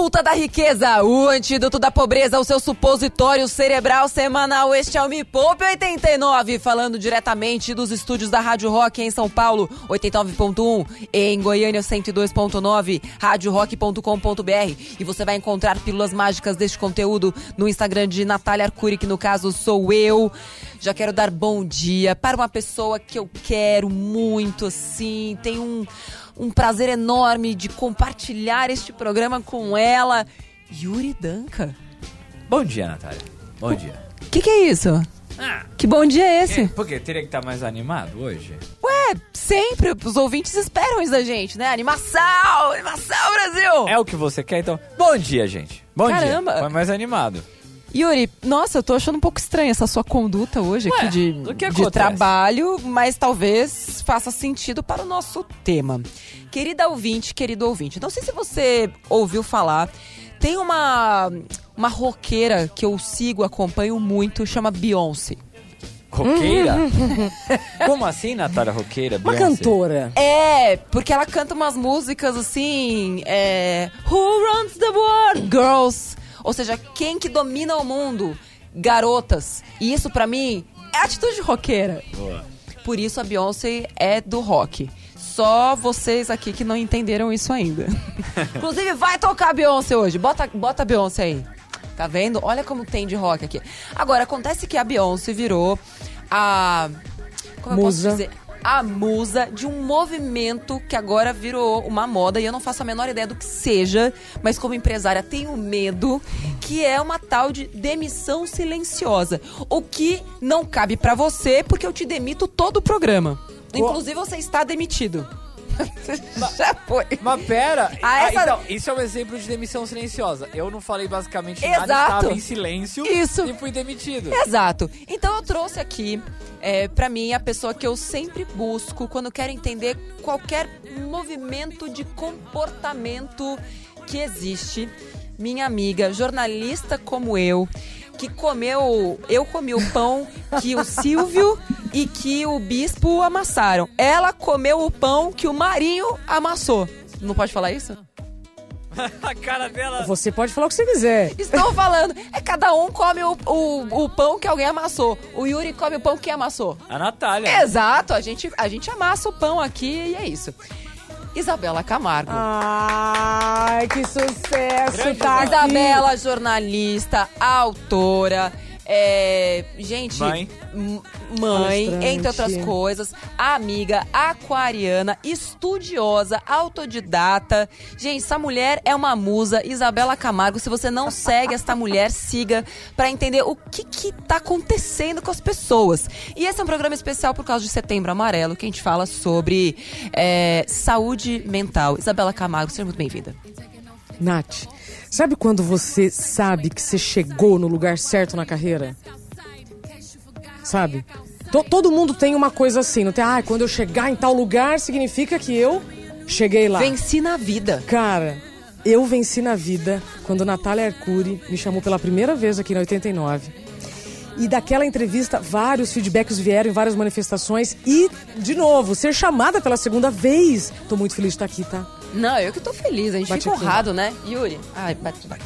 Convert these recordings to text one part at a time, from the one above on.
Catapulta da riqueza, o antídoto da pobreza, o seu supositório cerebral semanal. Este é o Me Poupe 89, falando diretamente dos estúdios da Rádio Rock em São Paulo, 89.1, em Goiânia 102.9, radiorock.com.br. E você vai encontrar pílulas mágicas deste conteúdo no Instagram de Natália Arcuri, que no caso sou eu. Já quero dar bom dia para uma pessoa que eu quero muito, assim, tem um um prazer enorme de compartilhar este programa com ela, Yuri Danca. Bom dia, Natália. Bom dia. O que, que é isso? Ah, Que bom dia é esse? por quê? Teria que estar mais animado hoje? Ué, sempre os ouvintes esperam isso da gente, né? Animação! Animação, Brasil! É o que você quer, então? Bom dia, gente. Bom Caramba. dia. Foi mais animado. Yuri, nossa, eu tô achando um pouco estranha essa sua conduta hoje Ué, aqui de, de trabalho, mas talvez faça sentido para o nosso tema. Querida ouvinte, querido ouvinte, não sei se você ouviu falar, tem uma, uma roqueira que eu sigo, acompanho muito, chama Beyoncé. Roqueira? Como assim, Natália Roqueira? Uma Beyoncé? cantora. É, porque ela canta umas músicas assim, é, Who runs the world? Girls. Ou seja, quem que domina o mundo? Garotas. E isso pra mim é atitude roqueira. Boa. Por isso a Beyoncé é do rock. Só vocês aqui que não entenderam isso ainda. Inclusive, vai tocar a Beyoncé hoje. Bota, bota a Beyoncé aí. Tá vendo? Olha como tem de rock aqui. Agora, acontece que a Beyoncé virou a. Como eu posso Musa. dizer? A musa de um movimento que agora virou uma moda e eu não faço a menor ideia do que seja, mas como empresária tenho medo, que é uma tal de demissão silenciosa. O que não cabe pra você, porque eu te demito todo o programa. Inclusive, você está demitido. Já foi. Mas pera, Ah, ah, essa- então, isso é um exemplo de demissão silenciosa. Eu não falei basicamente Exato. nada, estava em silêncio Isso. e fui demitido. Exato. Então eu trouxe aqui, é, para mim, a pessoa que eu sempre busco quando quero entender qualquer movimento de comportamento que existe. Minha amiga, jornalista como eu, que comeu. Eu comi o pão que o Silvio e que o bispo amassaram. Ela comeu o pão que o Marinho amassou. Não pode falar isso? A cara dela. Você pode falar o que você quiser. Estou falando. É cada um come o, o, o pão que alguém amassou. O Yuri come o pão que amassou. A Natália. Exato, a gente, a gente amassa o pão aqui e é isso. Isabela Camargo. Ai, que sucesso, Grande tá aqui. Isabela, jornalista, autora, é, gente, Mãe. mãe, entre outras coisas, amiga, aquariana, estudiosa, autodidata. Gente, essa mulher é uma musa, Isabela Camargo. Se você não segue esta mulher, siga pra entender o que que tá acontecendo com as pessoas. E esse é um programa especial por causa de Setembro Amarelo, que a gente fala sobre é, saúde mental. Isabela Camargo, seja muito bem-vinda. Nath, sabe quando você sabe que você chegou no lugar certo na carreira? Sabe? To- todo mundo tem uma coisa assim, não tem? Ah, quando eu chegar em tal lugar, significa que eu cheguei lá. Venci na vida. Cara, eu venci na vida quando Natália Arcuri me chamou pela primeira vez aqui na 89. E daquela entrevista, vários feedbacks vieram em várias manifestações. E, de novo, ser chamada pela segunda vez. Tô muito feliz de estar aqui, tá? Não, eu que tô feliz. A gente Bate fica aqui. honrado, né? Yuri. Ai, bate, bate.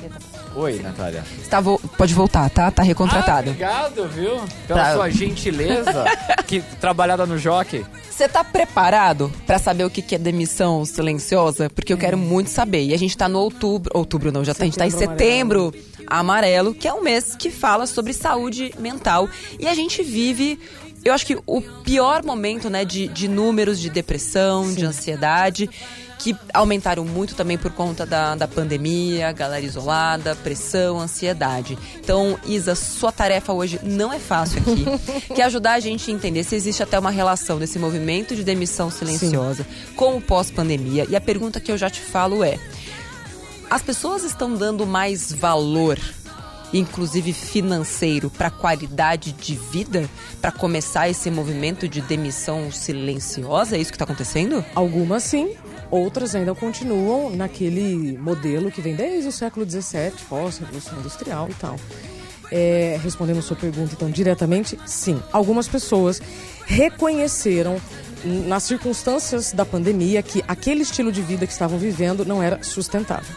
Oi, Natália. Você tá vo- Pode voltar, tá? Tá Ah, recontratado. obrigado, viu? Pela Pra- sua gentileza. que trabalhada no Jockey. Você tá preparado pra saber o que que é demissão silenciosa? Porque eu quero muito saber. E a gente tá no outubro. Outubro não, já tá, a gente tá em Setembro setembro amarelo, que é um mês que fala sobre saúde mental. E a gente vive. Eu acho que o pior momento, né, de, de números de depressão, de ansiedade, que aumentaram muito também por conta da, da pandemia, galera isolada, pressão, ansiedade. Então, Isa, sua tarefa hoje não é fácil aqui, que é ajudar a gente a entender se existe até uma relação desse movimento de demissão silenciosa com o pós-pandemia. E a pergunta que eu já te falo é: as pessoas estão dando mais valor, inclusive financeiro, para a qualidade de vida, para começar esse movimento de demissão silenciosa? É isso que está acontecendo? Algumas sim, outras ainda continuam naquele modelo que vem desde o século XVII, pós-revolução industrial e tal. É, respondendo sua pergunta, então, diretamente, sim. Algumas pessoas reconheceram n- nas circunstâncias da pandemia que aquele estilo de vida que estavam vivendo não era sustentável.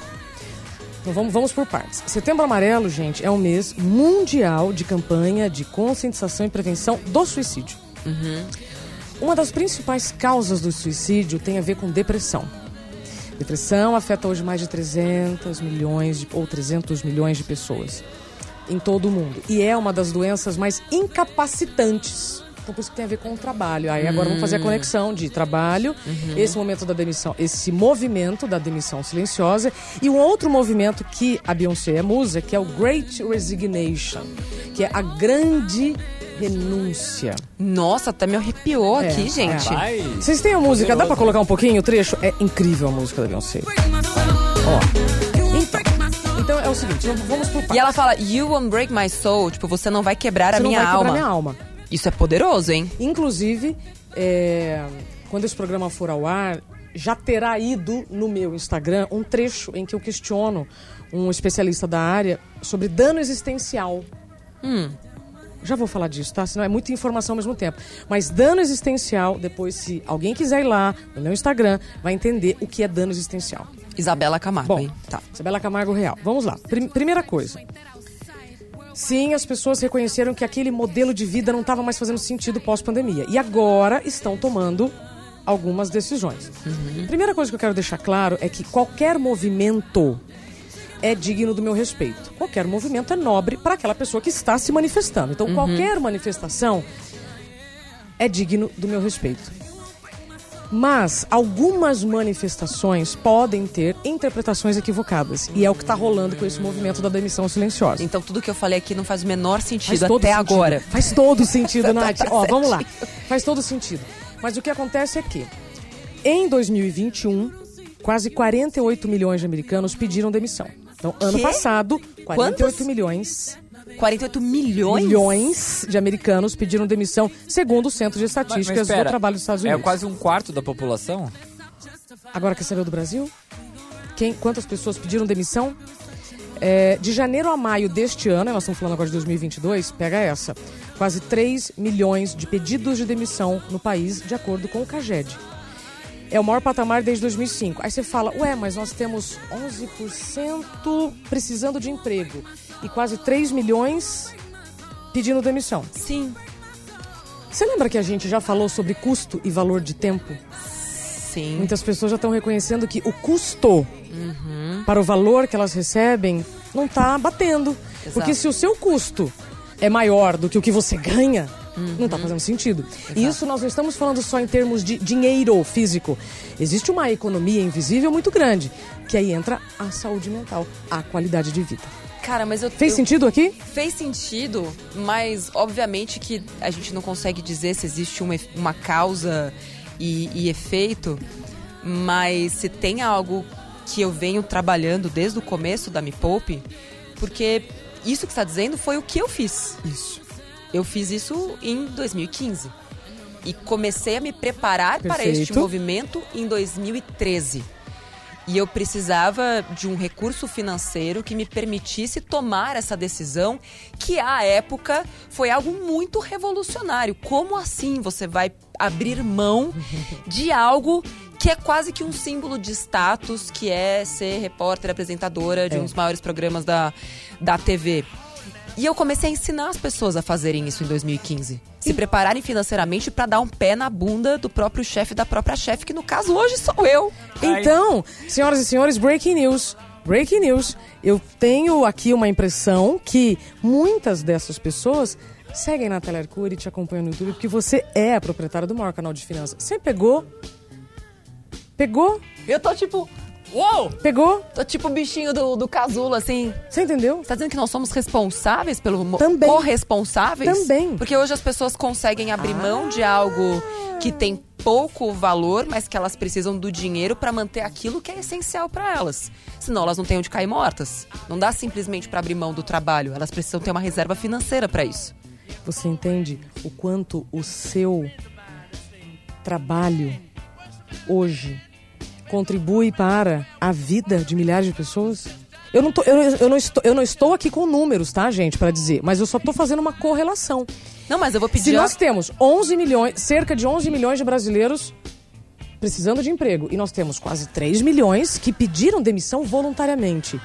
Então vamos, vamos por partes. Setembro Amarelo, gente, é um mês mundial de campanha de conscientização e prevenção do suicídio. Uma das principais causas do suicídio tem a ver com depressão. Depressão afeta hoje mais de 300 milhões de, ou 300 milhões de pessoas em todo o mundo. E é uma das doenças mais incapacitantes. Então, por isso que tem a ver com o trabalho. Aí agora vamos fazer a conexão de trabalho, esse momento da demissão, esse movimento da demissão silenciosa e um outro movimento que a Beyoncé é musa, que é o Great Resignation, que é a grande renúncia. Nossa, até me arrepiou É, aqui, é. gente. Vai. Vocês têm a música? Dá pra colocar um pouquinho o trecho? É incrível a música da Beyoncé. Ó. Então, então é o seguinte, vamos- por E ela fala, you won't break my soul. Tipo, você não vai quebrar a Você não minha vai quebrar alma. minha alma. Isso é poderoso, hein? Inclusive, é, quando esse programa for ao ar, já terá ido no meu Instagram um trecho em que eu questiono um especialista da área sobre dano existencial. Já vou falar disso, tá? Senão é muita informação ao mesmo tempo. Mas dano existencial, depois, se alguém quiser ir lá no meu Instagram, vai entender o que é dano existencial. Isabela Camargo, Bom, hein? Tá. Isabela Camargo Real. Vamos lá. Prim- primeira coisa. Sim, as pessoas reconheceram que aquele modelo de vida não estava mais fazendo sentido pós-pandemia. E agora estão tomando algumas decisões. Primeira coisa que eu quero deixar claro é que qualquer movimento é digno do meu respeito. Qualquer movimento é nobre para aquela pessoa que está se manifestando. Então, qualquer manifestação é digno do meu respeito. Mas algumas manifestações podem ter interpretações equivocadas. E é o que está rolando com esse movimento da demissão silenciosa. Então tudo que eu falei aqui não faz o menor sentido até sentido. agora. Faz todo sentido, Nath. Ó, vamos lá. Faz todo sentido. Mas o que acontece é que, em 2021, quase 48 milhões de americanos pediram demissão. Então, ano passado, 48 Quantos? milhões, 48 milhões? milhões de americanos pediram demissão, segundo o Centro de Mas, Estatísticas mas espera, do Trabalho dos Estados é Unidos. quase um quarto da população? Agora quer saber do Brasil? Quem, quantas pessoas pediram demissão? É, de janeiro a maio deste ano, nós estamos falando agora de 2022, pega essa. Quase 3 milhões de pedidos de demissão no país, de acordo com o CAGED. É o maior patamar desde 2005. Aí você fala, ué, mas nós temos 11% precisando de emprego e quase 3 milhões pedindo demissão. Sim. Você lembra que a gente já falou sobre custo e valor de tempo? Sim. Muitas pessoas já estão reconhecendo que o custo para o valor que elas recebem não está batendo. Exato. Porque se o seu custo é maior do que o que você ganha, não está fazendo sentido. E isso nós não estamos falando só em termos de dinheiro físico. Existe uma economia invisível muito grande, que aí entra a saúde mental, a qualidade de vida. Cara, mas eu Fez eu- sentido aqui? Fez sentido, mas obviamente que a gente não consegue dizer se existe uma, uma causa e, e efeito, mas se tem algo que eu venho trabalhando desde o começo da Me Poupe, porque isso que está dizendo foi o que eu fiz. Isso. Eu fiz isso em 2015 e comecei a me preparar para Perfeito. este movimento em 2013. E eu precisava de um recurso financeiro que me permitisse tomar essa decisão, que à época foi algo muito revolucionário. Como assim você vai abrir mão de algo que é quase que um símbolo de status, que é ser repórter, apresentadora de É. um dos maiores programas da, da TV? E eu comecei a ensinar as pessoas a fazerem isso em 2015. Se prepararem financeiramente para dar um pé na bunda do próprio chefe da própria chefe, que no caso hoje sou eu. Então, senhoras e senhores, breaking news. Breaking news. Eu tenho aqui uma impressão que muitas dessas pessoas seguem na Arcuri e te acompanham no YouTube porque você é a proprietária do maior canal de finanças. Você pegou? Pegou? Eu tô tipo. Uou! Pegou? Tô tipo o bichinho do, do casulo, assim. Você entendeu? Você tá dizendo que nós somos responsáveis pelo Também. corresponsáveis? Também. Porque hoje as pessoas conseguem abrir mão de algo que tem pouco valor, mas que elas precisam do dinheiro para manter aquilo que é essencial para elas. Senão elas não têm onde cair mortas. Não dá simplesmente para abrir mão do trabalho, elas precisam ter uma reserva financeira para isso. Você entende o quanto o seu trabalho hoje contribui para a vida de milhares de pessoas? Eu não, tô, eu, eu não estou, eu não estou aqui com números, tá, gente, para dizer, mas eu só tô fazendo uma correlação. Não, mas eu vou pedir. Se a- nós temos 11 milhões, cerca de 11 milhões de brasileiros precisando de emprego e nós temos quase 3 milhões que pediram demissão voluntariamente.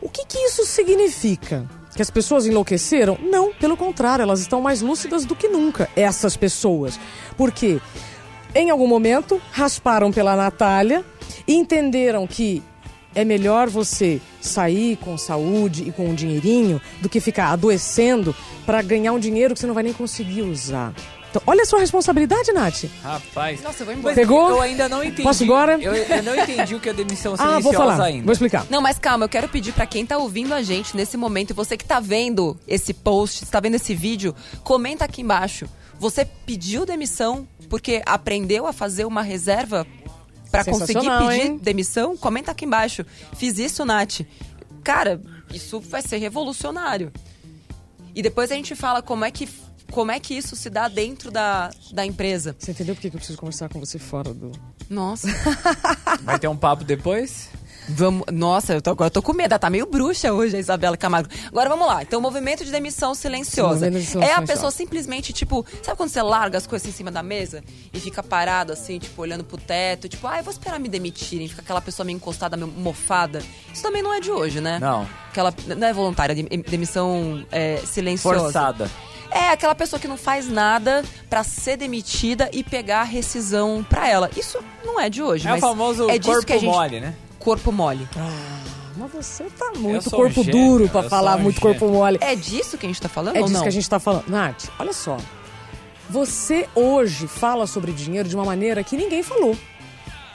O que, que isso significa? Que as pessoas enlouqueceram? Não, pelo contrário, elas estão mais lúcidas do que nunca, essas pessoas. Porque em algum momento rasparam pela Natália e entenderam que é melhor você sair com saúde e com um dinheirinho do que ficar adoecendo para ganhar um dinheiro que você não vai nem conseguir usar. Então, olha a sua responsabilidade, Nath. Rapaz. Nossa, eu vou embora. Pegou? Eu ainda não entendi. Posso ir embora? Eu, eu não entendi o que é demissão Ah, silenciosa vou falar. ainda. Vou explicar. Não, mas calma, eu quero pedir pra quem tá ouvindo a gente nesse momento, e você que tá vendo esse post, está vendo esse vídeo, comenta aqui embaixo. Você pediu demissão porque aprendeu a fazer uma reserva pra conseguir pedir hein? demissão? Comenta aqui embaixo. Fiz isso, Nath. Cara, isso vai ser revolucionário. E depois a gente fala como é que, como é que isso se dá dentro da, da empresa. Você entendeu por que que eu preciso conversar com você fora do. Nossa. Vai ter um papo depois? Vamos, nossa, eu tô, agora eu tô com medo. Ela tá meio bruxa hoje, a Isabela Camargo. Agora vamos lá. Então, movimento de demissão silenciosa. Sim, demissão é a silenciosa. pessoa simplesmente, tipo, sabe quando você larga as coisas em cima da mesa e fica parado assim, tipo, olhando pro teto, tipo, ah, eu vou esperar me demitirem, fica aquela pessoa meio encostada, meio mofada. Isso também não é de hoje, né? Não. Aquela. Não é voluntária, dem- demissão é, silenciosa. Forçada. É aquela pessoa que não faz nada pra ser demitida e pegar a rescisão pra ela. Isso não é de hoje, É o famoso é disso corpo que a gente... mole, né? Corpo mole. Mas você tá muito sou um corpo gênio, duro pra eu falar um muito gênio. corpo mole. É disso que a gente tá falando É ou disso não? que a gente tá falando. Nath, olha só. Você hoje fala sobre dinheiro de uma maneira que ninguém falou.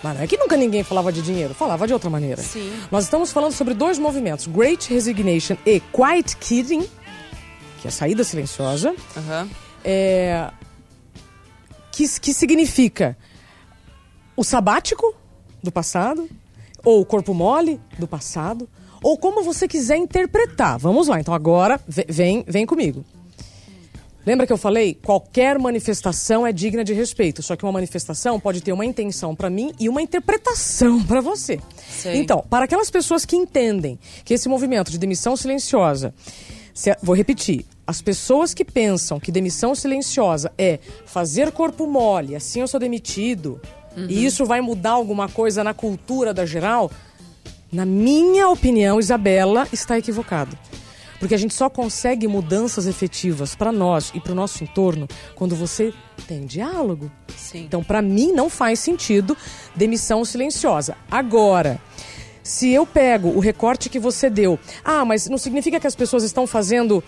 Mas não é que nunca ninguém falava de dinheiro, falava de outra maneira. Sim. Nós estamos falando sobre dois movimentos: Great Resignation e Quiet Quitting, que é a saída silenciosa, Aham. é, que, que significa o sabático do passado, ou o corpo mole do passado, ou como você quiser interpretar. Vamos lá, então agora ve- vem, vem comigo. Lembra que eu falei? Qualquer manifestação é digna de respeito. Só que uma manifestação pode ter uma intenção para mim e uma interpretação para você. Sei. Então, para aquelas pessoas que entendem que esse movimento de demissão silenciosa, se- vou repetir, as pessoas que pensam que demissão silenciosa é fazer corpo mole, assim eu sou demitido, e isso vai mudar alguma coisa na cultura da geral, na minha opinião, Isabela está equivocado. Porque a gente só consegue mudanças efetivas para nós e para o nosso entorno quando você tem diálogo. Sim. Então, para mim, não faz sentido demissão silenciosa. Agora, se eu pego o recorte que você deu, ah, mas não significa que as pessoas estão fazendo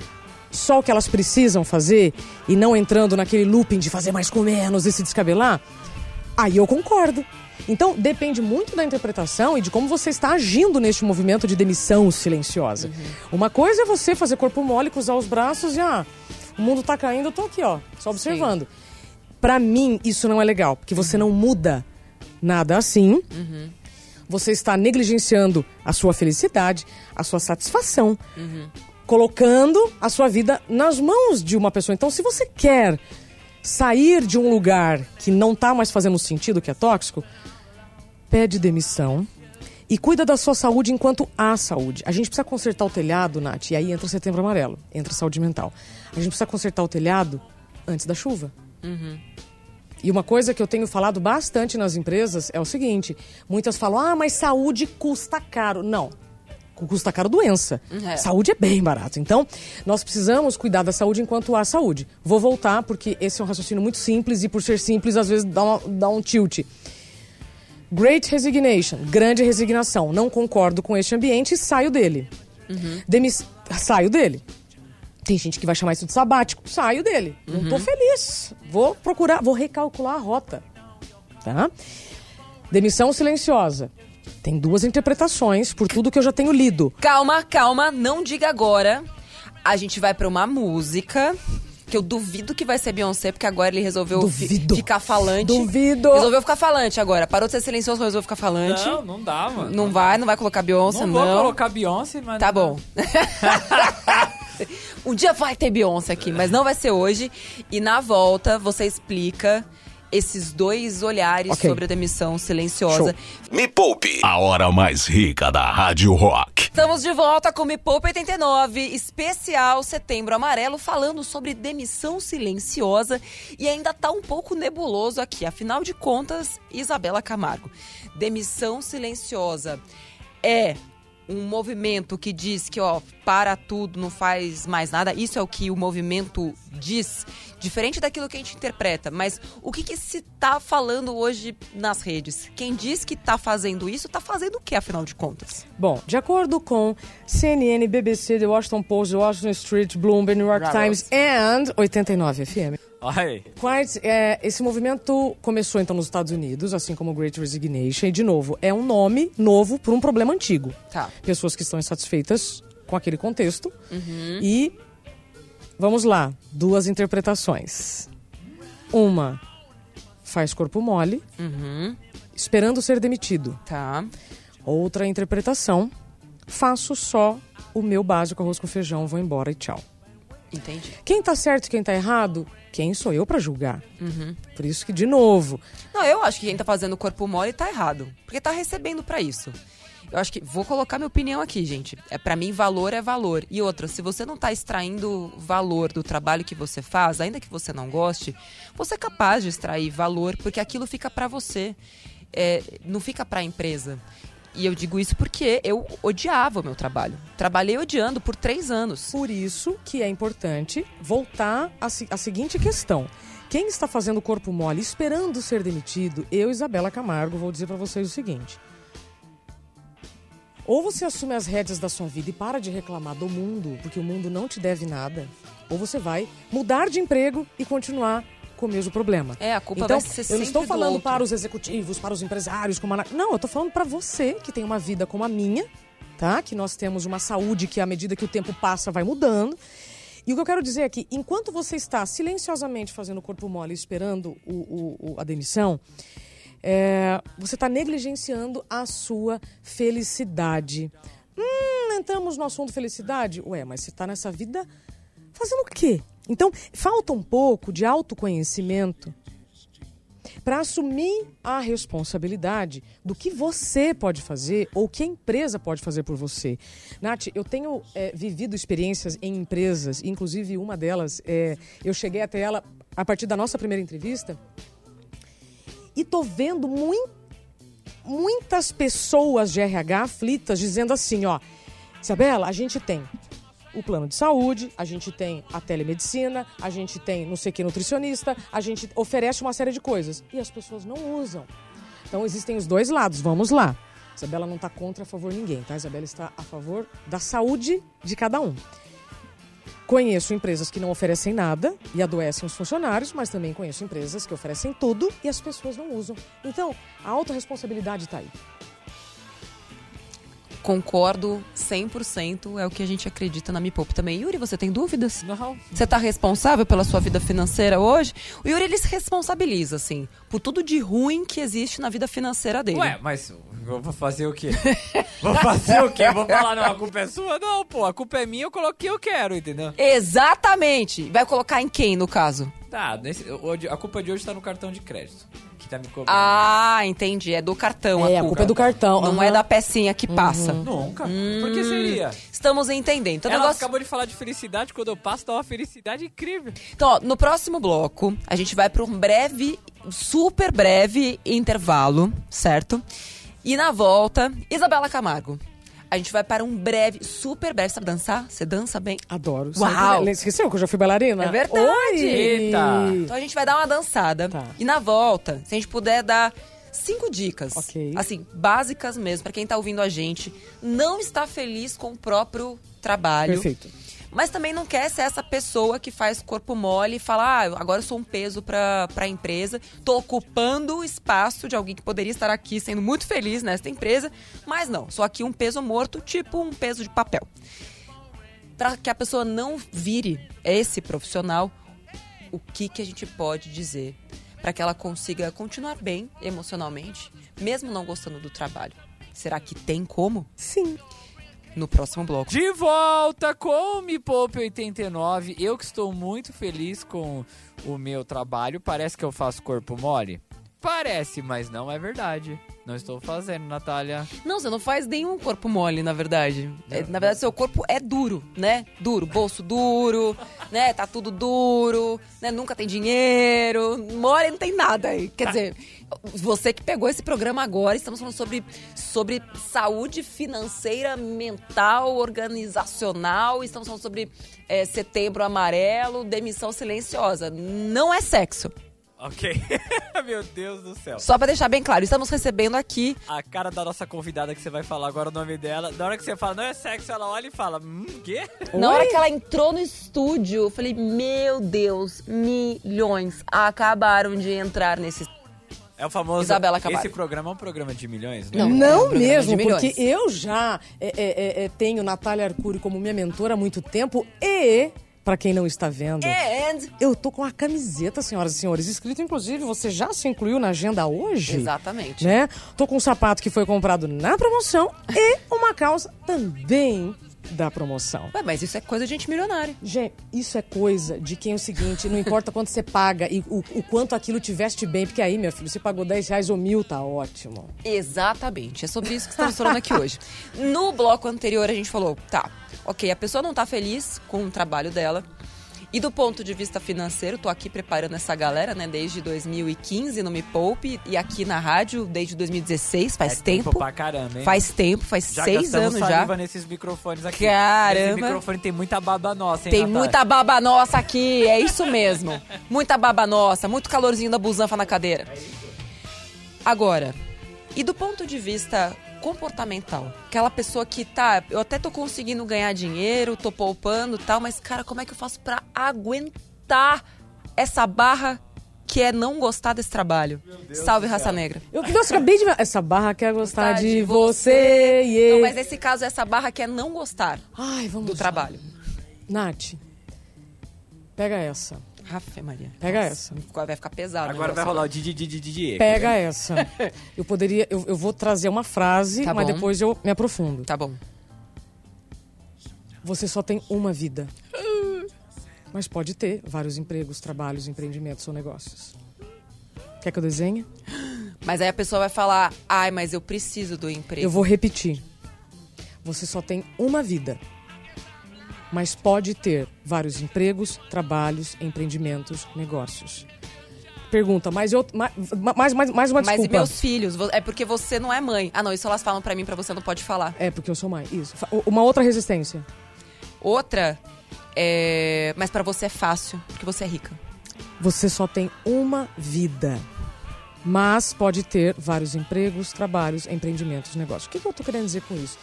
só o que elas precisam fazer e não entrando naquele looping de fazer mais com menos e se descabelar? Aí eu concordo. Então, depende muito da interpretação e de como você está agindo neste movimento de demissão silenciosa. Uma coisa é você fazer corpo mole, cruzar os braços e, ah, o mundo tá caindo, eu tô aqui, ó, só observando. Pra mim, isso não é legal, porque você não muda nada assim. Você está negligenciando a sua felicidade, a sua satisfação, colocando a sua vida nas mãos de uma pessoa. Então, se você quer sair de um lugar que não está mais fazendo sentido, que é tóxico, pede demissão e cuida da sua saúde enquanto há saúde. A gente precisa consertar o telhado, Nath, e aí entra o setembro amarelo, entra a saúde mental. A gente precisa consertar o telhado antes da chuva. E uma coisa que eu tenho falado bastante nas empresas é o seguinte: muitas falam, ah, mas saúde custa caro. Não. Custa caro doença. É. Saúde é bem barato. Então, nós precisamos cuidar da saúde enquanto há saúde. Vou voltar, porque esse é um raciocínio muito simples e, por ser simples, às vezes dá, uma- dá um tilt. Great resignation, grande resignação. Não concordo com este ambiente e saio dele. Demis... Saio dele. Tem gente que vai chamar isso de sabático. Saio dele. Não tô feliz. Vou procurar, vou recalcular a rota. Tá? Demissão silenciosa. Tem duas interpretações por tudo que eu já tenho lido. Calma, calma, não diga agora. A gente vai pra uma música. Que eu duvido que vai ser Beyoncé, porque agora ele resolveu fi- ficar falante. Duvido. Resolveu ficar falante agora. Parou de ser silencioso, resolveu ficar falante. Não, não dá, mano. Não vai, não vai colocar Beyoncé, Não não. vou colocar Beyoncé, mas... Tá não bom. um dia vai ter Beyoncé aqui, mas não vai ser hoje. E na volta você explica esses dois olhares Ok. sobre a demissão silenciosa. Show. Me Poupe, a hora mais rica da Rádio Rock. Estamos de volta com Me Poupa 89, especial Setembro Amarelo, falando sobre demissão silenciosa e ainda tá um pouco nebuloso aqui. Afinal de contas, Isabela Camargo, demissão silenciosa é um movimento que diz que, ó, para tudo, não faz mais nada. Isso é o que o movimento diz, diferente daquilo que a gente interpreta. Mas o que, que se tá falando hoje nas redes? Quem diz que tá fazendo isso, tá fazendo o que, afinal de contas? Bom, de acordo com CNN, BBC, The Washington Post, The Washington Street, Bloomberg, New York. Times and 89 FM. Ai. É, esse movimento começou então nos Estados Unidos, assim como o Great Resignation, e de novo, é um nome novo para um problema antigo. Tá. Pessoas que estão insatisfeitas com aquele contexto. E vamos lá, duas interpretações. Uma faz corpo mole, esperando ser demitido. Tá. Outra interpretação, faço só o meu básico arroz com feijão, vou embora e tchau. Entendi. Quem tá certo e quem tá errado, quem sou eu pra julgar? Uhum. Por isso que, de novo, Não, eu acho que quem tá fazendo corpo mole tá errado. Porque tá recebendo pra isso. Eu acho que. Vou colocar minha opinião aqui, gente. É para mim, valor é valor. E outra, se você não tá extraindo valor do trabalho que você faz, ainda que você não goste, você é capaz de extrair valor, porque aquilo fica pra você. É, não fica pra empresa. E eu digo isso porque eu odiava o meu trabalho. Trabalhei odiando por três anos. por isso que é importante voltar à, à seguinte questão. Quem está fazendo corpo mole esperando ser demitido, eu, Isabela Camargo, vou dizer pra vocês o seguinte. Ou você assume as rédeas da sua vida e para de reclamar do mundo, porque o mundo não te deve nada, ou você vai mudar de emprego e continuar com o mesmo problema. É, a culpa então, vai ser eu não estou falando para os executivos, para os empresários, como a... não, eu estou falando para você que tem uma vida como a minha, tá? Que nós temos uma saúde que à medida que o tempo passa vai mudando. E o que eu quero dizer é que enquanto você está silenciosamente fazendo o corpo mole, esperando o, o- o- a demissão, é, você está negligenciando a sua felicidade. Hum, entramos no assunto felicidade? Ué, mas você está nessa vida fazendo o quê? Então, falta um pouco de autoconhecimento para assumir a responsabilidade do que você pode fazer ou que a empresa pode fazer por você. Nath, eu tenho é, vivido experiências em empresas, inclusive uma delas, é, eu cheguei até ela a partir da nossa primeira entrevista e tô vendo mui- muitas pessoas de RH aflitas dizendo assim, ó, Isabela, a gente tem o plano de saúde, a gente tem a telemedicina, a gente tem não sei que nutricionista, a gente oferece uma série de coisas e as pessoas não usam. Então existem os dois lados, vamos lá. Isabela não está contra a favor de ninguém, tá? Isabela está a favor da saúde de cada um. Conheço empresas que não oferecem nada e adoecem os funcionários, mas também conheço empresas que oferecem tudo e as pessoas não usam. Então, a autorresponsabilidade está aí. Concordo 100%, é o que a gente acredita na Me Poupe também. Yuri, você tem dúvidas? Não. Você tá responsável pela sua vida financeira hoje? O Yuri, ele se responsabiliza, assim, por tudo de ruim que existe na vida financeira dele. Ué, mas eu vou fazer o quê? vou fazer o quê? Vou falar, não, a culpa é sua? Não, pô, a culpa é minha, eu coloquei eu quero, entendeu? Exatamente! Vai colocar em quem, no caso? Tá, nesse- hoje- a culpa de hoje tá no cartão de crédito. Que tá me cobrando. Ah, entendi. É do cartão É, a a culpa. culpa é do cartão. Não aham. é da pecinha que passa. Nunca. Por que seria? Estamos entendendo. Então, Ela negócio- acabou de falar de felicidade, quando eu passo, dá uma felicidade incrível. Então, ó, no próximo bloco, a gente vai para um breve, super breve intervalo, certo? E na volta, Isabela Camargo. A gente vai para um breve, super breve. Sabe dançar? Você dança bem? Adoro. Uau! Sempre- Esqueceu que eu já fui bailarina? É verdade. Oi! Eita! Então a gente vai dar uma dançada. Tá. E na volta, se a gente puder dar cinco dicas. Ok. Assim, básicas mesmo, para quem tá ouvindo a gente. Não está feliz com o próprio trabalho. Perfeito. Mas também não quer ser essa pessoa que faz corpo mole e fala, ah, agora eu sou um peso pra, pra empresa, tô ocupando o espaço de alguém que poderia estar aqui sendo muito feliz nesta empresa, mas não, sou aqui um peso morto, tipo um peso de papel. Para que a pessoa não vire esse profissional, o que, que a gente pode dizer para que ela consiga continuar bem emocionalmente, mesmo não gostando do trabalho? Será que tem como? Sim. No próximo bloco. De volta com o Me Poupe 89. Eu que estou muito feliz com o meu trabalho. Parece que eu faço corpo mole? Parece, mas não é verdade. Não estou fazendo, Natália. Não, você não faz nenhum corpo mole, na verdade. É, na verdade, seu corpo é duro, né? Duro, bolso duro, né? Tá tudo duro, né? Nunca tem dinheiro, mole não tem nada aí. Quer dizer, você que pegou esse programa agora, estamos falando sobre, sobre saúde financeira, mental, organizacional, estamos falando sobre é, setembro amarelo, demissão silenciosa. Não é sexo. Ok. Meu Deus do céu. Só pra deixar bem claro, estamos recebendo aqui. A cara da nossa convidada que você vai falar agora o nome dela. Na hora que você fala, não é sexo, ela olha e fala, hum, quê? Na hora que ela entrou no estúdio, eu falei, meu Deus, milhões acabaram de entrar nesse. É o famoso. Isabela Camargo. Esse programa é um programa de milhões, né? Não, Não é um mesmo, porque eu já é, é, é, tenho Natália Arcuri como minha mentora há muito tempo e, pra quem não está vendo, And... eu tô com a camiseta, senhoras e senhores, escrito inclusive, você já se incluiu na agenda hoje? Exatamente. Né? Tô com um sapato que foi comprado na promoção e uma calça também da promoção. Ué, mas isso é coisa de gente milionária. Gente, isso é coisa de quem é o seguinte, não importa quanto você paga e o, o quanto aquilo te veste bem, porque aí, meu filho, você pagou 10 reais ou mil, tá ótimo. Exatamente. É sobre isso que estamos falando aqui hoje. No bloco anterior, a gente falou, tá, ok, a pessoa não tá feliz com o trabalho dela. E do ponto de vista financeiro, tô aqui preparando essa galera, né, desde 2015 no Me Poupe e aqui na rádio desde 2016, faz É tempo. pra caramba, hein? Faz tempo, faz já seis anos já. nesses microfones aqui. Caramba. Esse microfone tem muita baba nossa, hein, Tem Natália? muita baba nossa aqui, é isso mesmo. Muita baba nossa, muito calorzinho da busanfa na cadeira. Agora, e do ponto de vista comportamental? Aquela pessoa que tá, eu até tô conseguindo ganhar dinheiro, tô poupando e tal, mas cara, como é que eu faço pra aguentar essa barra que é não gostar desse trabalho? Salve raça negra. Eu, nossa, acabei de ver. Essa barra quer gostar Gostar de, de você. Então, yeah. mas nesse caso, essa barra que é não gostar Ai, vamos do lá. trabalho. Nath, pega essa. Afe, Maria. Pega Nossa, essa. Vai ficar pesado. Agora vai rolar o Didi Didi Didi. Pega essa. Eu poderia. Eu, eu vou trazer uma frase, Tá mas bom. depois eu me aprofundo. Tá bom. Você só tem uma vida. Mas pode ter vários empregos, trabalhos, empreendimentos ou negócios. Quer que eu desenhe? Mas aí a pessoa vai falar, ai, mas eu preciso do emprego. Eu vou repetir. Você só tem uma vida. Mas pode ter vários empregos, trabalhos, empreendimentos, negócios. Pergunta, mas eu. ma- ma- Mais, mais, mais uma Mas e desculpa. meus filhos? É porque você não é mãe. Ah, não, isso elas falam pra mim, pra você não pode falar. É, porque eu sou mãe. Isso. Uma outra resistência. Outra, é... mas pra você é fácil, porque você é rica. Você só tem uma vida. Mas pode ter vários empregos, trabalhos, empreendimentos, negócios. O que, que eu tô querendo dizer com isso?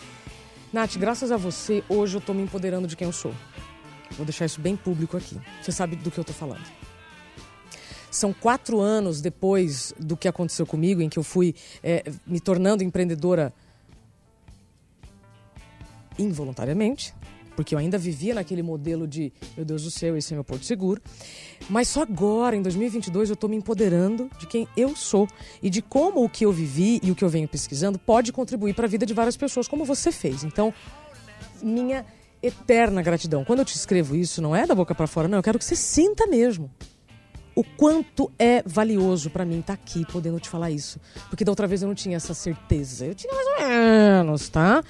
Nath, graças a você, hoje eu tô me empoderando de quem eu sou. Vou deixar isso bem público aqui. Você sabe do que eu tô falando. São quatro anos depois do que aconteceu comigo, em que eu fui eh, me tornando empreendedora involuntariamente, porque eu ainda vivia naquele modelo de, meu Deus do céu, esse é meu porto seguro. Mas só agora, em 2022, eu estou me empoderando de quem eu sou e de como o que eu vivi e o que eu venho pesquisando pode contribuir para a vida de várias pessoas, como você fez. Então, minha eterna gratidão. Quando eu te escrevo isso, não é da boca para fora, não. Eu quero que você sinta mesmo o quanto é valioso pra mim estar aqui podendo te falar isso. Porque da outra vez eu não tinha essa certeza. Eu tinha mais ou menos, tá?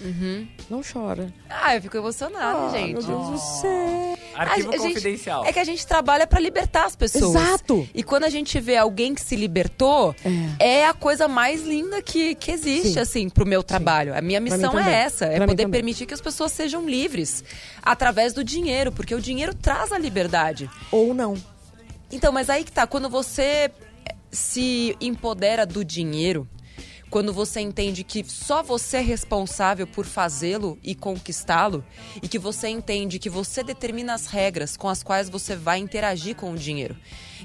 Não chora. Ah, eu fico emocionada, gente. Meu Deus do céu. Arquivo A- a gente- confidencial. é que a gente trabalha pra libertar as pessoas. Exato. E quando a gente vê alguém que se libertou, é, a coisa mais linda que, que existe, Sim. assim, pro meu trabalho. A minha missão é essa, é Pra poder permitir que as pessoas sejam livres através do dinheiro, porque o dinheiro traz a liberdade. Ou não. Então, mas aí que tá, quando você se empodera do dinheiro, quando você entende que só você é responsável por fazê-lo e conquistá-lo, e que você entende que você determina as regras com as quais você vai interagir com o dinheiro.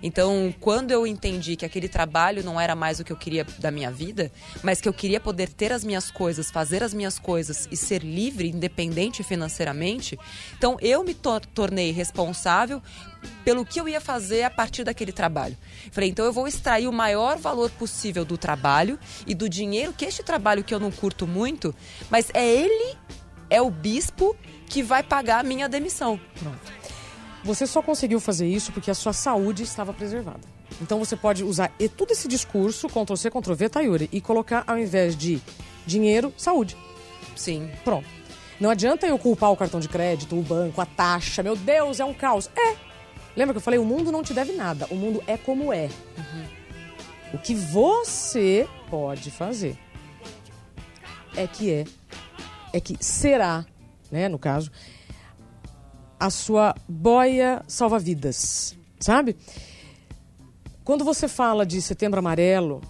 Então, quando eu entendi que aquele trabalho não era mais o que eu queria da minha vida, mas que eu queria poder ter as minhas coisas, fazer as minhas coisas e ser livre, independente financeiramente, então eu me tor- tornei responsável pelo que eu ia fazer a partir daquele trabalho. Falei, então eu vou extrair o maior valor possível do trabalho e do dinheiro, que este trabalho que eu não curto muito, mas é ele é o bispo que vai pagar a minha demissão. Você só conseguiu fazer isso porque a sua saúde estava preservada. Então você pode usar e todo esse discurso, Ctrl-C, Ctrl-V, Tayuri, e colocar ao invés de dinheiro, saúde. Sim. Pronto. Não adianta eu culpar o cartão de crédito, o banco, a taxa. Meu Deus, é um caos. É. Lembra que eu falei? O mundo não te deve nada. O mundo é como é. O que você pode fazer é que é, é que será, né, no caso, a sua boia salva-vidas, sabe? Quando você fala de setembro amarelo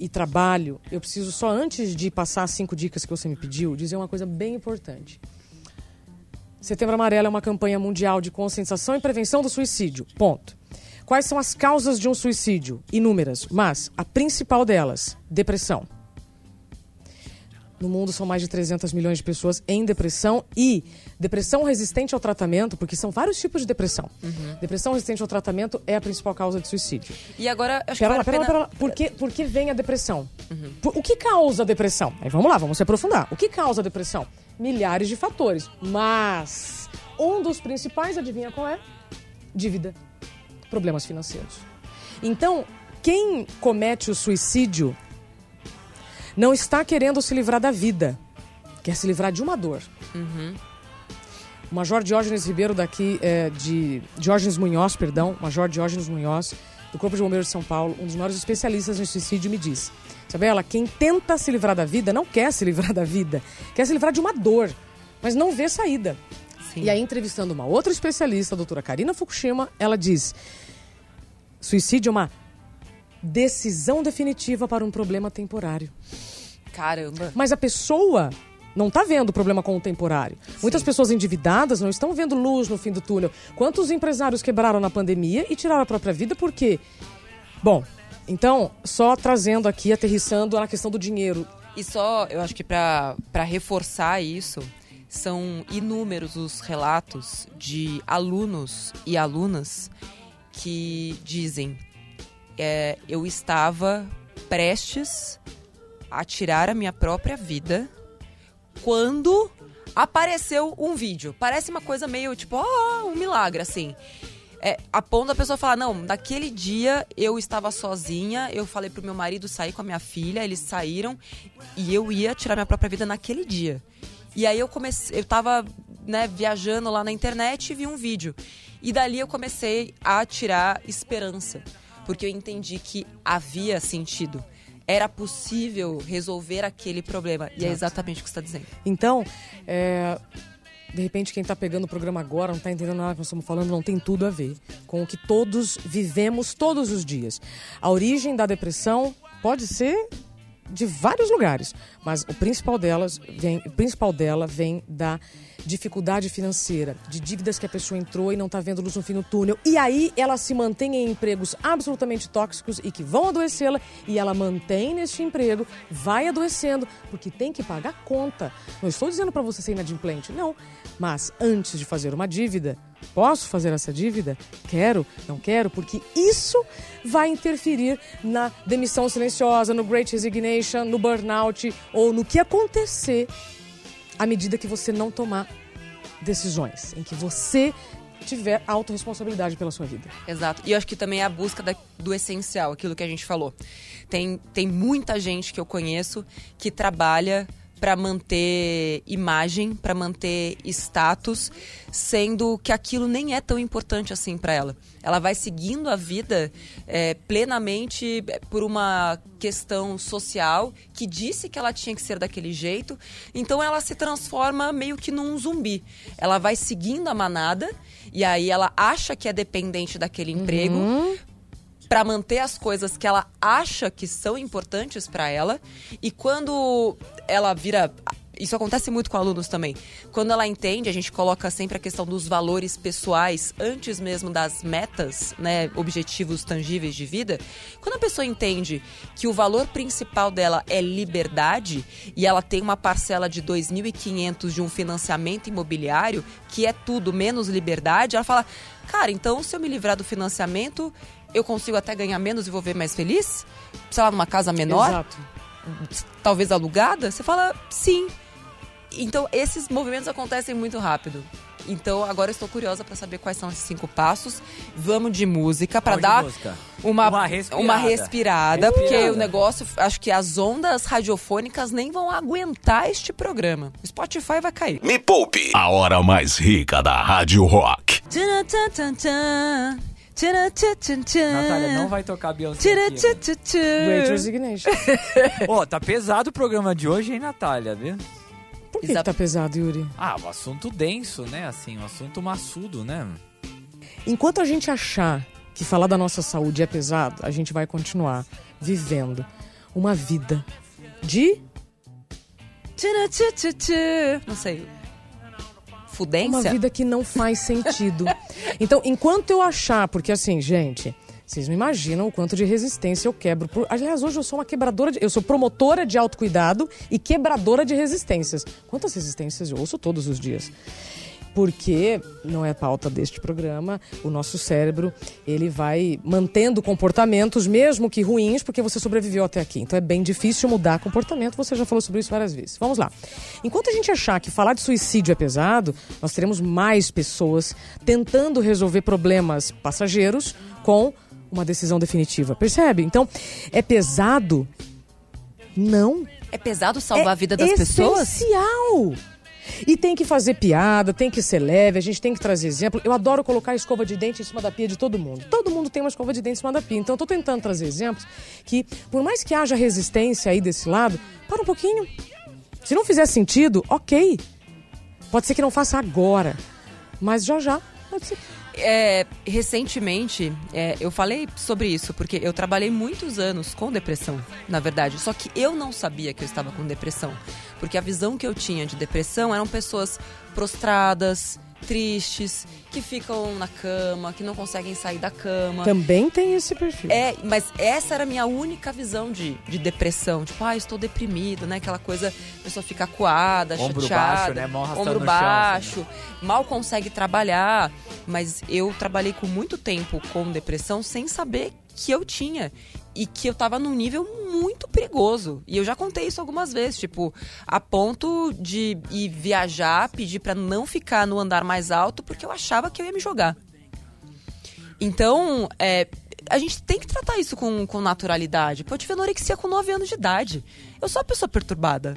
e trabalho, eu preciso só antes de passar as cinco dicas que você me pediu, dizer uma coisa bem importante. Setembro Amarelo é uma campanha mundial de conscientização e prevenção do suicídio. Ponto. Quais são as causas de um suicídio? Inúmeras, mas a principal delas, depressão. No mundo são mais de 300 milhões de pessoas em depressão e depressão resistente ao tratamento, porque são vários tipos de depressão. Depressão resistente ao tratamento é a principal causa de suicídio. E agora, acho Pera que lá, pera a lá, pena... pera lá. Por que, por que vem a depressão? Por- o que causa a depressão? Aí vamos lá, vamos se aprofundar. O que causa a depressão? Milhares de fatores. Mas um dos principais, adivinha qual é? Dívida. Problemas financeiros. Então, quem comete o suicídio não está querendo se livrar da vida. Quer se livrar de uma dor. O Major Diógenes Ribeiro daqui, é, de Diógenes Munhoz, perdão, Major Diógenes Munhoz, do Corpo de Bombeiros de São Paulo, um dos maiores especialistas em suicídio, me diz: Isabela, quem tenta se livrar da vida não quer se livrar da vida, quer se livrar de uma dor, mas não vê saída. Sim. E aí, entrevistando uma outra especialista, a doutora Karina Fukushima, ela diz: suicídio é uma decisão definitiva para um problema temporário. Caramba. Mas a pessoa não está vendo o problema com o temporário. Muitas pessoas endividadas não estão vendo luz no fim do túnel. Quantos empresários quebraram na pandemia e tiraram a própria vida por quê? Bom, então, só trazendo aqui, aterrissando na questão do dinheiro. E só, eu acho que para reforçar isso, são inúmeros os relatos de alunos e alunas que dizem: é, eu estava prestes a tirar a minha própria vida quando apareceu um vídeo. Parece uma coisa meio tipo, ó, um milagre, assim. É, a ponto da pessoa falar, não, naquele dia eu estava sozinha, eu falei pro meu marido sair com a minha filha, eles saíram e eu ia tirar minha própria vida naquele dia. E aí eu comecei, eu tava, né, viajando lá na internet e vi um vídeo. E dali eu comecei a tirar esperança, porque eu entendi que havia sentido. Era possível resolver aquele problema. E é exatamente o que você está dizendo. Então, é, de repente, quem está pegando o programa agora, não está entendendo nada que nós estamos falando, não tem tudo a ver com o que todos vivemos todos os dias. A origem da depressão pode ser de vários lugares, mas o principal delas vem, o principal dela vem da dificuldade financeira, de dívidas que a pessoa entrou e não está vendo luz no fim do túnel. E aí ela se mantém em empregos absolutamente tóxicos e que vão adoecê-la e ela mantém neste emprego, vai adoecendo porque tem que pagar conta. Não estou dizendo para você ser inadimplente, não. Mas antes de fazer uma dívida, Posso fazer essa dívida? Quero? Não quero? Porque isso vai interferir na demissão silenciosa, no Great Resignation, no burnout ou no que acontecer à medida que você não tomar decisões, em que você tiver autorresponsabilidade pela sua vida. Exato. E eu acho que também é a busca da- do essencial, aquilo que a gente falou. Tem, tem muita gente que eu conheço que trabalha para manter imagem, para manter status, sendo que aquilo nem é tão importante assim para ela. Ela vai seguindo a vida é, plenamente é, por uma questão social que disse que ela tinha que ser daquele jeito, então ela se transforma meio que num zumbi. Ela vai seguindo a manada e aí ela acha que é dependente daquele emprego para manter as coisas que ela acha que são importantes para ela e quando ela vira isso acontece muito com alunos também. Quando ela entende, a gente coloca sempre a questão dos valores pessoais antes mesmo das metas, né, objetivos tangíveis de vida. Quando a pessoa entende que o valor principal dela é liberdade e ela tem uma parcela de 2.500 de um financiamento imobiliário, que é tudo menos liberdade, ela fala: "Cara, então se eu me livrar do financiamento, eu consigo até ganhar menos e vou ver mais feliz? Sei lá, numa casa menor? Exato. Talvez alugada, você fala sim. Então, esses movimentos acontecem muito rápido. Então, agora estou curiosa para saber quais são esses cinco passos. Vamos de música para dar música. uma, Uma respirada. uma respirada, porque Respirada. o negócio, acho que as ondas radiofônicas nem vão aguentar este programa. O Spotify vai cair. Me Poupe, a hora mais rica da Rádio Rock. Natália, não vai tocar Beyoncé aqui, né? Great Resignation. Ó, tá pesado o programa de hoje, hein, Natália? Viu? Por que, que Exato. tá pesado, Yuri? Ah, um assunto denso, né? Assim, um assunto maçudo, né? Enquanto a gente achar que falar da nossa saúde é pesado, a gente vai continuar vivendo uma vida de Não sei. Uma Fudência? vida que não faz sentido. Então, enquanto eu achar, porque assim, gente, vocês não imaginam o quanto de resistência eu quebro. Por... Aliás, hoje eu sou uma quebradora de... Eu sou promotora de autocuidado e quebradora de resistências. Quantas resistências eu ouço todos os dias? Porque não é pauta deste programa, o nosso cérebro, ele vai mantendo comportamentos, mesmo que ruins, porque você sobreviveu até aqui. Então é bem difícil mudar comportamento, você já falou sobre isso várias vezes. Vamos lá. Enquanto a gente achar que falar de suicídio é pesado, nós teremos mais pessoas tentando resolver problemas passageiros com uma decisão definitiva. Percebe? Então, é pesado? Não. É pesado salvar é a vida das pessoas? essencial. E tem que fazer piada, tem que ser leve, a gente tem que trazer exemplo. Eu adoro colocar escova de dente em cima da pia de todo mundo. Todo mundo tem uma escova de dente em cima da pia. Então eu tô tentando trazer exemplos que, por mais que haja resistência aí desse lado, para um pouquinho. Se não fizer sentido, ok. Pode ser que não faça agora. Mas já já. Pode ser. É, recentemente, é, eu falei sobre isso, porque eu trabalhei muitos anos com depressão, na verdade. Só que eu não sabia que eu estava com depressão. Porque a visão que eu tinha de depressão eram pessoas prostradas, tristes, que ficam na cama, que não conseguem sair da cama. Também tem esse perfil. É, mas essa era a minha única visão de, de depressão. Tipo, ah, estou deprimido, né? Aquela coisa, a pessoa fica acuada, Ombro chateada. baixo, né? Mão Ombro no chão, assim, baixo, mal consegue trabalhar. Mas eu trabalhei com muito tempo com depressão sem saber que eu tinha. E que eu tava num nível muito perigoso. E eu já contei isso algumas vezes, tipo, a ponto de ir viajar, pedir pra não ficar no andar mais alto, porque eu achava que eu ia me jogar. Então, é, a gente tem que tratar isso com, com naturalidade. Pô, eu tive anorexia com 9 anos de idade. Eu sou uma pessoa perturbada.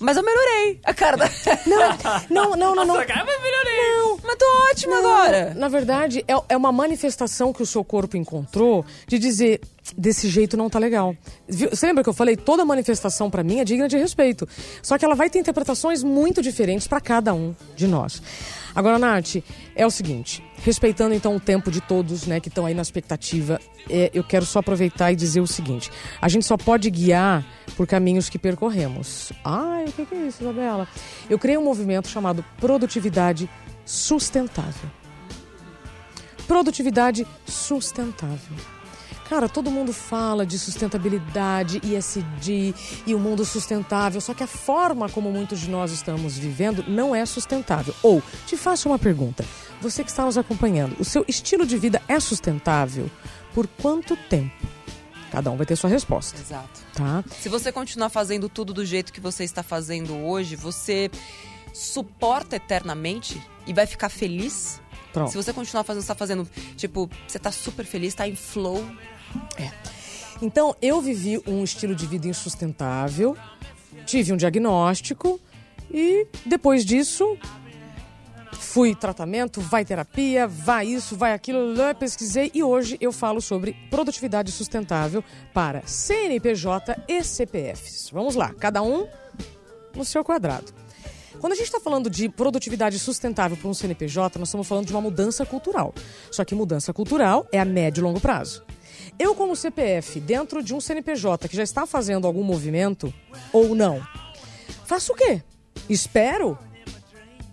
Mas eu melhorei. A cara da... Não, não, não, não. Nossa, cara, mas melhorei. Não. Mas tô ótima agora. Na verdade, é, é uma manifestação que o seu corpo encontrou de dizer desse jeito não tá legal. Viu? Você lembra que eu falei? Toda manifestação pra mim é digna de respeito. Só que ela vai ter interpretações muito diferentes pra cada um de nós. Agora, Nath, é o seguinte, respeitando então o tempo de todos, né, que estão aí na expectativa, é, eu quero só aproveitar e dizer o seguinte: a gente só pode guiar por caminhos que percorremos. Ai, o que é isso, Isabela? Eu criei um movimento chamado Produtividade Sustentável. Produtividade sustentável. Cara, todo mundo fala de sustentabilidade, ISD e o mundo sustentável, só que a forma como muitos de nós estamos vivendo não é sustentável. Ou, te faço uma pergunta. Você que está nos acompanhando, o seu estilo de vida é sustentável? Por quanto tempo? Cada um vai ter sua resposta, Exato. tá? Se você continuar fazendo tudo do jeito que você está fazendo hoje, você suporta eternamente e vai ficar feliz? Pronto. Se você continuar fazendo, você tá fazendo, tipo, você tá super feliz, tá em flow. Então, eu vivi um estilo de vida insustentável, tive um diagnóstico e depois disso fui tratamento, vai terapia, vai isso, vai aquilo, pesquisei e hoje eu falo sobre produtividade sustentável para CNPJ e CPFs. Vamos lá, cada um no seu quadrado. Quando a gente está falando de produtividade sustentável para um CNPJ, nós estamos falando de uma mudança cultural. Só que mudança cultural é a médio e longo prazo. Eu, como CPF, dentro de um CNPJ que já está fazendo algum movimento, ou não, faço o quê? Espero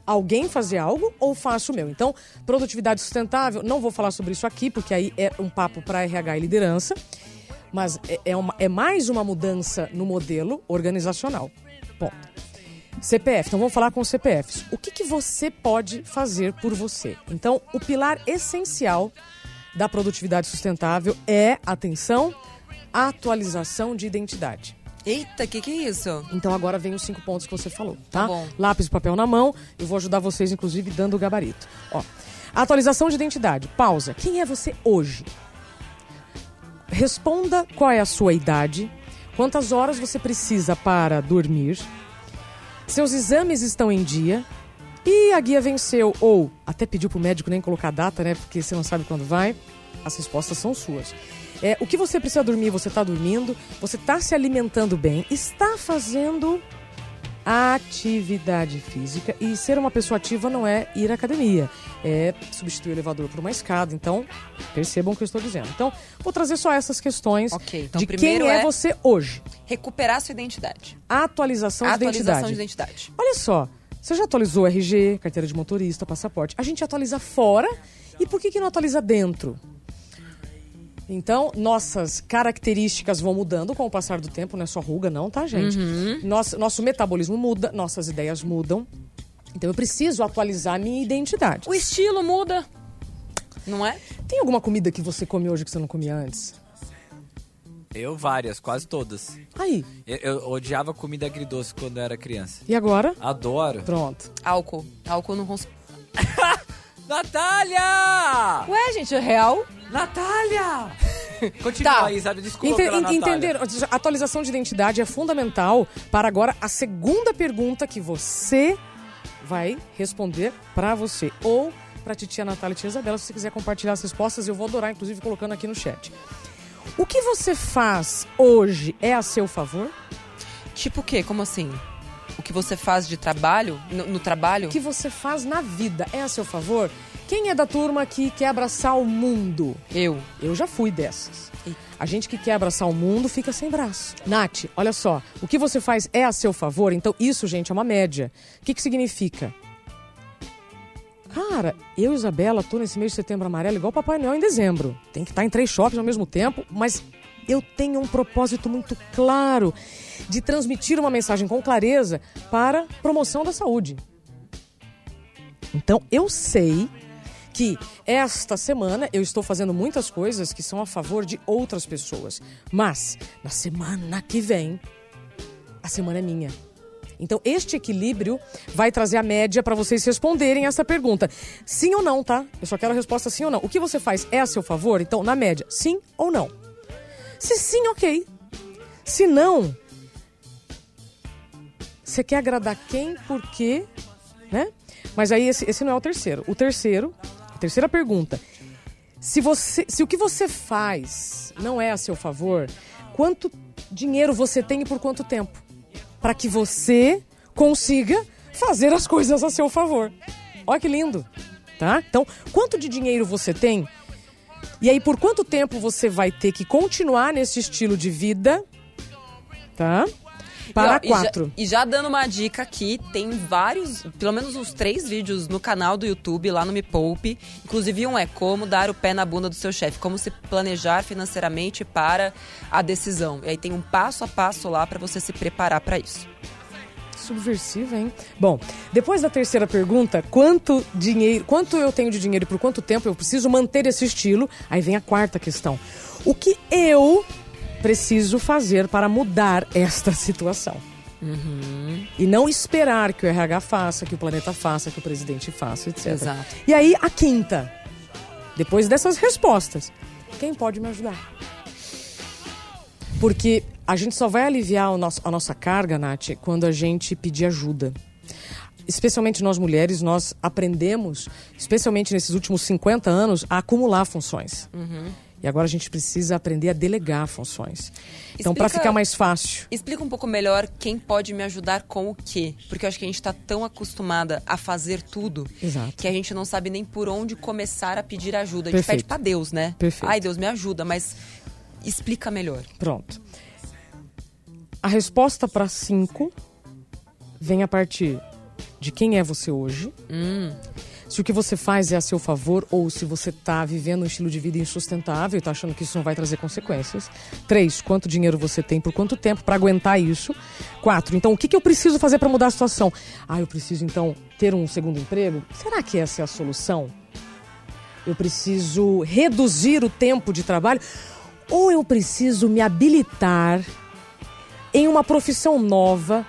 alguém fazer algo ou faço o meu? Então, produtividade sustentável, não vou falar sobre isso aqui, porque aí é um papo para RH e liderança, mas é, é, uma- é mais uma mudança no modelo organizacional. Ponto. CPF, então vamos falar com os CPFs. O que, que você pode fazer por você? Então, o pilar essencial da produtividade sustentável é, atenção, atualização de identidade. Eita, o que, que é isso? Então agora vem os cinco pontos que você falou, tá? Tá bom. Lápis e papel na mão. Eu vou ajudar vocês, inclusive, dando o gabarito. Ó, atualização de identidade. Pausa. Quem é você hoje? Responda qual é a sua idade, quantas horas você precisa para dormir, seus exames estão em dia e a guia venceu ou até pediu pro médico nem colocar data, né? Porque você não sabe quando vai. As respostas são suas. É, o que você precisa dormir, você está dormindo, você está se alimentando bem, está fazendo atividade física e ser uma pessoa ativa não é ir à academia, é substituir o elevador por uma escada. Então, percebam o que eu estou dizendo. Então, vou trazer só essas questões Ok, então de primeiro quem é, é- você hoje. Recuperar sua identidade. Atualização, de Atualização identidade. de identidade. Olha só, você já atualizou RG, carteira de motorista, passaporte. A gente atualiza fora e por que, que não atualiza dentro? Então, nossas características vão mudando com o passar do tempo, não é só ruga, não, tá, gente? Nosso, nosso metabolismo muda, nossas ideias mudam. Então, eu preciso atualizar a minha identidade. O estilo muda, não é? Tem alguma comida que você come hoje que você não comia antes? Eu várias, quase todas. Aí, Eu, eu odiava comida agridoce quando eu era criança. e agora? Adoro. Pronto. Álcool. Álcool não consigo. Natália! Ué, gente, é real? Natália! Continua Tá. aí, sabe? Desculpa Ente- pela entender, atualização de identidade é fundamental para agora a segunda pergunta que você vai responder para você ou para titia Natália e tia Isabela. Se você quiser compartilhar as respostas, eu vou adorar, inclusive colocando aqui no chat. O que você faz hoje é a seu favor? Tipo o quê? Como assim? O que você faz de trabalho? No, no trabalho? O que você faz na vida é a seu favor? Quem é da turma que quer abraçar o mundo? Eu. Eu já fui dessas. A gente que quer abraçar o mundo fica sem braço. Nath, olha só. O que você faz é a seu favor, então isso, gente, é uma média. O que, que significa? Cara, eu Isabela tô nesse mês de setembro amarelo igual Papai Noel em dezembro. Tem que estar em três shoppings ao mesmo tempo, mas eu tenho um propósito muito claro de transmitir uma mensagem com clareza para promoção da saúde. Então eu sei que esta semana eu estou fazendo muitas coisas que são a favor de outras pessoas. Mas na semana que vem, a semana é minha. Então, este equilíbrio vai trazer a média para vocês responderem essa pergunta. Sim ou não, tá? Eu só quero a resposta sim ou não. O que você faz é a seu favor? Então, na média, sim ou não? Se sim, ok. Se não, você quer agradar quem, por quê, né? Mas aí esse, esse não é o terceiro. O terceiro, a terceira pergunta. Se, você, se o que você faz não é a seu favor, quanto dinheiro você tem e por quanto tempo? Para que você consiga fazer as coisas a seu favor. Olha que lindo, tá? Então, quanto de dinheiro você tem? E aí, por quanto tempo você vai ter que continuar nesse estilo de vida, tá? Para E, ó, e já- quatro. E já, dando uma dica aqui, tem vários, pelo menos uns três vídeos no canal do YouTube, lá no Me Poupe. Inclusive, um é como dar o pé na bunda do seu chefe, como se planejar financeiramente para a decisão. E aí tem um passo a passo lá para você se preparar para isso. Subversiva, hein? Bom, depois da terceira pergunta, quanto dinheiro, quanto eu tenho de dinheiro e por quanto tempo eu preciso manter esse estilo? Aí vem a quarta questão. O que eu preciso fazer para mudar esta situação? E não esperar que o RH faça, que o planeta faça, que o presidente faça, etc. Exato. E aí, a quinta. Depois dessas respostas, quem pode me ajudar? Porque a gente só vai aliviar nosso- a nossa carga, Nath, quando a gente pedir ajuda. Especialmente nós mulheres, nós aprendemos, especialmente nesses últimos 50 anos, a acumular funções. E agora a gente precisa aprender a delegar funções. Então, para ficar mais fácil. Explica um pouco melhor quem pode me ajudar com o quê. Porque eu acho que a gente tá tão acostumada a fazer tudo Exato. que a gente não sabe nem por onde começar a pedir ajuda. A gente Perfeito. pede pra Deus, né? Perfeito. Ai, Deus me ajuda, mas explica melhor. Pronto. A resposta para cinco vem a partir de quem é você hoje. Se o que você faz é a seu favor ou se você está vivendo um estilo de vida insustentável e está achando que isso não vai trazer consequências. Três, quanto dinheiro você tem, por quanto tempo para aguentar isso. Quatro, então o que, que eu preciso fazer para mudar a situação? Ah, eu preciso então ter um segundo emprego? Será que essa é a solução? Eu preciso reduzir o tempo de trabalho? Ou eu preciso me habilitar em uma profissão nova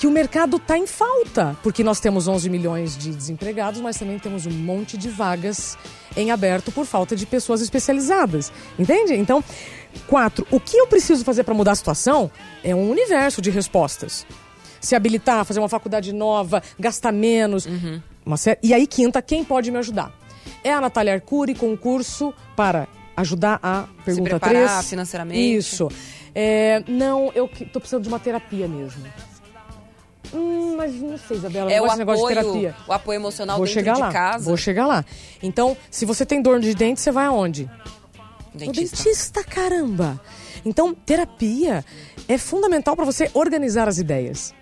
que o mercado está em falta, porque nós temos 11 milhões de desempregados, mas também temos um monte de vagas em aberto por falta de pessoas especializadas, entende? Então, quatro, o que eu preciso fazer para mudar a situação é um universo de respostas. Se habilitar, fazer uma faculdade nova, gastar menos. Sé- E aí, quinta, quem pode me ajudar? É a Natália Arcuri, concurso para ajudar a pergunta preparar 3. financeiramente. Isso. É, não, eu tô precisando de uma terapia mesmo. Hum, mas não sei, Isabela, É o apoio, terapia. o apoio emocional Vou dentro chegar de lá. casa. Vou chegar lá. Então, se você tem dor de dente, você vai aonde? Dentista. O dentista, caramba! Então, terapia é fundamental para você organizar as ideias.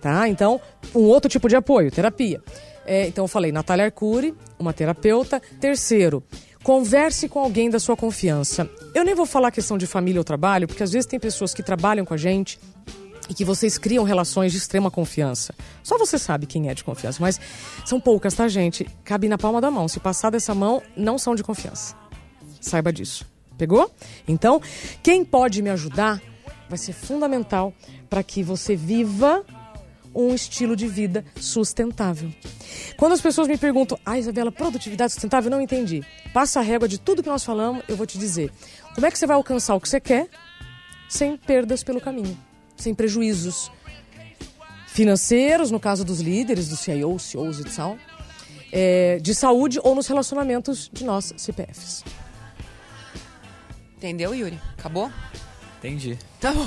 Tá? Então, um outro tipo de apoio, terapia. É, então, eu falei, Natália Arcuri, uma terapeuta. Terceiro, converse com alguém da sua confiança. Eu nem vou falar questão de família ou trabalho, porque às vezes tem pessoas que trabalham com a gente e que vocês criam relações de extrema confiança. Só você sabe quem é de confiança, mas são poucas, tá, gente? Cabe na palma da mão. Se passar dessa mão, não são de confiança. Saiba disso. Pegou? Então, quem pode me ajudar vai ser fundamental para que você viva um estilo de vida sustentável. Quando as pessoas me perguntam, ah, Isabela, produtividade sustentável, não entendi. Passa a régua de tudo que nós falamos, eu vou te dizer. Como é que você vai alcançar o que você quer sem perdas pelo caminho, sem prejuízos financeiros, no caso dos líderes, dos CIOs, CEOs e tal, é, de saúde ou nos relacionamentos de nós, CPFs. Entendeu, Yuri? Acabou? Entendi. Tá bom.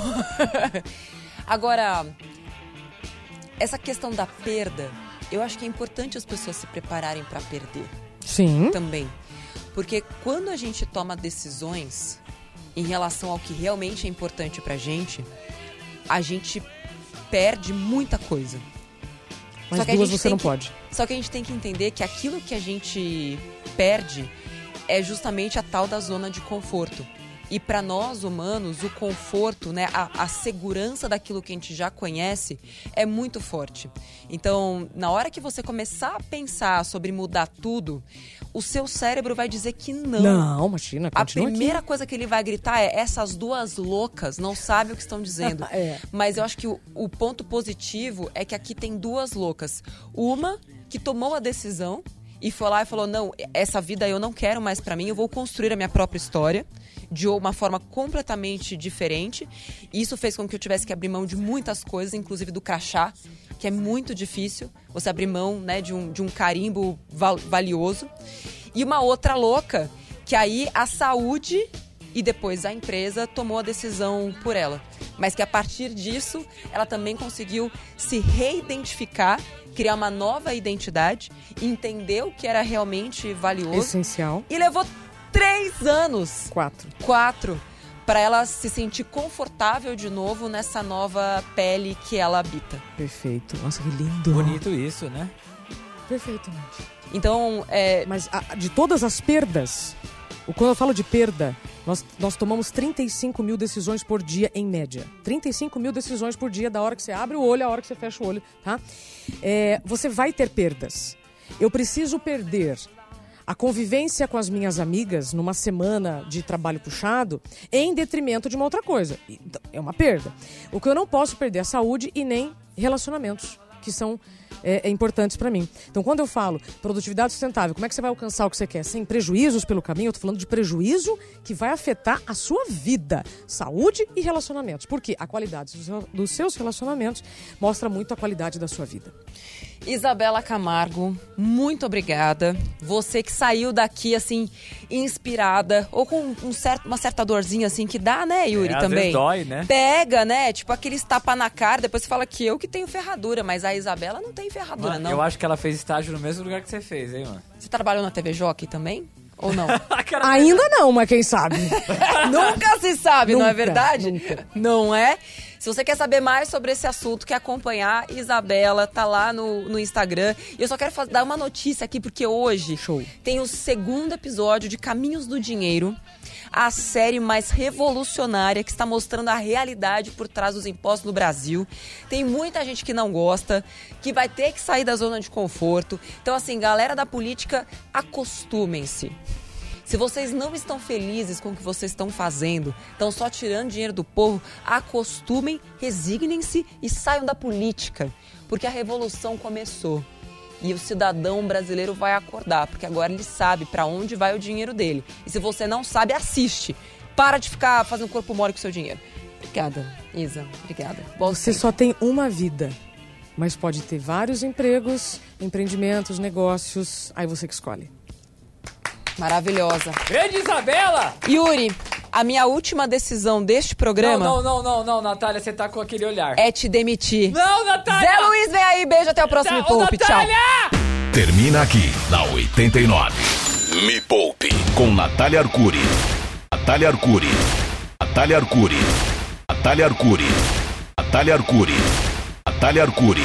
Agora, essa questão da perda, eu acho que é importante as pessoas se prepararem para perder Sim. também. Porque quando a gente toma decisões em relação ao que realmente é importante pra gente, a gente perde muita coisa. Mas Só que duas você não que- pode. Só que a gente tem que entender que aquilo que a gente perde é justamente a tal da zona de conforto. E para nós humanos, o conforto, né, a, a segurança daquilo que a gente já conhece é muito forte. Então, na hora que você começar a pensar sobre mudar tudo, o seu cérebro vai dizer que não. Não, imagina, A primeira aqui. coisa que ele vai gritar é: essas duas loucas não sabem o que estão dizendo. É. Mas eu acho que o, o ponto positivo é que aqui tem duas loucas. Uma que tomou a decisão e foi lá e falou: não, essa vida eu não quero mais pra mim, eu vou construir a minha própria história de uma forma completamente diferente. Isso fez com que eu tivesse que abrir mão de muitas coisas, inclusive do crachá, que é muito difícil você abrir mão né, de, um, de um carimbo val- valioso. E uma outra louca, que aí a saúde e depois a empresa tomou a decisão por ela. Mas que a partir disso, ela também conseguiu se reidentificar, criar uma nova identidade, entender o que era realmente valioso. Essencial. E levou três anos Quatro. quatro para ela se sentir confortável de novo nessa nova pele que ela habita. Perfeito. Nossa, que lindo. Bonito isso, né? Perfeitamente. Então, é, Mas a- de todas as perdas, quando eu falo de perda, nós, nós tomamos 35 mil decisões por dia em média. 35 mil decisões por dia da hora que você abre o olho à hora que você fecha o olho, tá? É, você vai ter perdas. Eu preciso perder a convivência com as minhas amigas numa semana de trabalho puxado em detrimento de uma outra coisa. Então, é uma perda. O que eu não posso perder é saúde e nem relacionamentos, que são é, é, importantes para mim. Então, quando eu falo produtividade sustentável, como é que você vai alcançar o que você quer sem prejuízos pelo caminho? Eu tô falando de prejuízo que vai afetar a sua vida, saúde e relacionamentos. Porque a qualidade dos seus relacionamentos mostra muito a qualidade da sua vida. Isabela Camargo, muito obrigada. Você que saiu daqui assim inspirada ou com um certo, uma certa dorzinha assim que dá, né, Yuri, É, às também. vezes dói, né? Pega, né? Tipo aqueles tapa na cara, depois você fala que eu que tenho ferradura, mas a Isabela não tem ferradura, Mano, não. eu acho que ela fez estágio no mesmo lugar que você fez, hein, mano? Você trabalhou na TV Jockey também? Ou não? Ainda não, mas quem sabe? nunca se sabe, não é Nunca, verdade? nunca. Não é? Se você quer saber mais sobre esse assunto, quer acompanhar, Isabela tá lá no, no Instagram. E eu só quero dar uma notícia aqui, porque hoje Show. tem o segundo episódio de Caminhos do Dinheiro. A série mais revolucionária que está mostrando a realidade por trás dos impostos no Brasil. Tem muita gente que não gosta, que vai ter que sair da zona de conforto. Então, assim, galera da política, acostumem-se Se vocês não estão felizes com o que vocês estão fazendo, estão só tirando dinheiro do povo, acostumem, resignem-se e saiam da política, porque a revolução começou. E o cidadão brasileiro vai acordar, porque agora ele sabe para onde vai o dinheiro dele. E se você não sabe, assiste. Para de ficar fazendo corpo mole com seu dinheiro. Obrigada, Isa. Obrigada. Bom Você só tem uma vida, mas pode ter vários empregos, empreendimentos, negócios. Aí você que escolhe. Maravilhosa. Grande Isabela! Yuri, a minha última decisão deste programa Não, não, não, não, não, Natália, você tá com aquele olhar. é te demitir. Não, Natália! Zé Luiz, vem aí. Beijo, até o próximo Tá- Ô, Poupe. Tchau. Natália! Termina aqui na 89. Me Poupe com Natália Arcuri. Natália Arcuri. Natália Arcuri. Natália Arcuri. Natália Arcuri. Natália Arcuri.